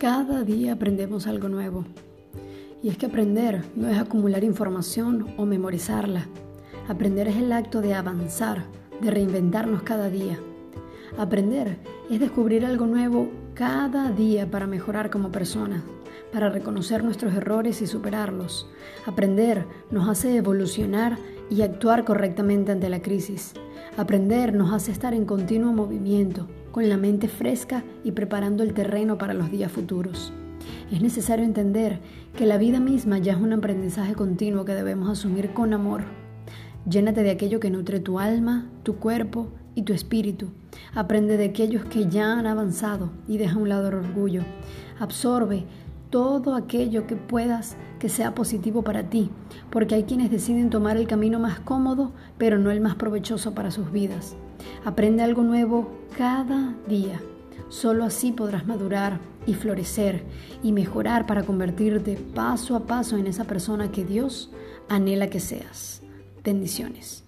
Cada día aprendemos algo nuevo. Y es que aprender no es acumular información o memorizarla. Aprender es el acto de avanzar, de reinventarnos cada día. Aprender es descubrir algo nuevo cada día para mejorar como personas, para reconocer nuestros errores y superarlos. Aprender nos hace evolucionar y actuar correctamente ante la crisis. Aprender nos hace estar en continuo movimiento, con la mente fresca y preparando el terreno para los días futuros. Es necesario entender que la vida misma ya es un aprendizaje continuo que debemos asumir con amor. Llénate de aquello que nutre tu alma, tu cuerpo y tu espíritu. Aprende de aquellos que ya han avanzado y deja a un lado el orgullo. Absorbe todo aquello que puedas que sea positivo para ti, porque hay quienes deciden tomar el camino más cómodo, pero no el más provechoso para sus vidas. Aprende algo nuevo cada día. Solo así podrás madurar y florecer y mejorar para convertirte paso a paso en esa persona que Dios anhela que seas. Bendiciones.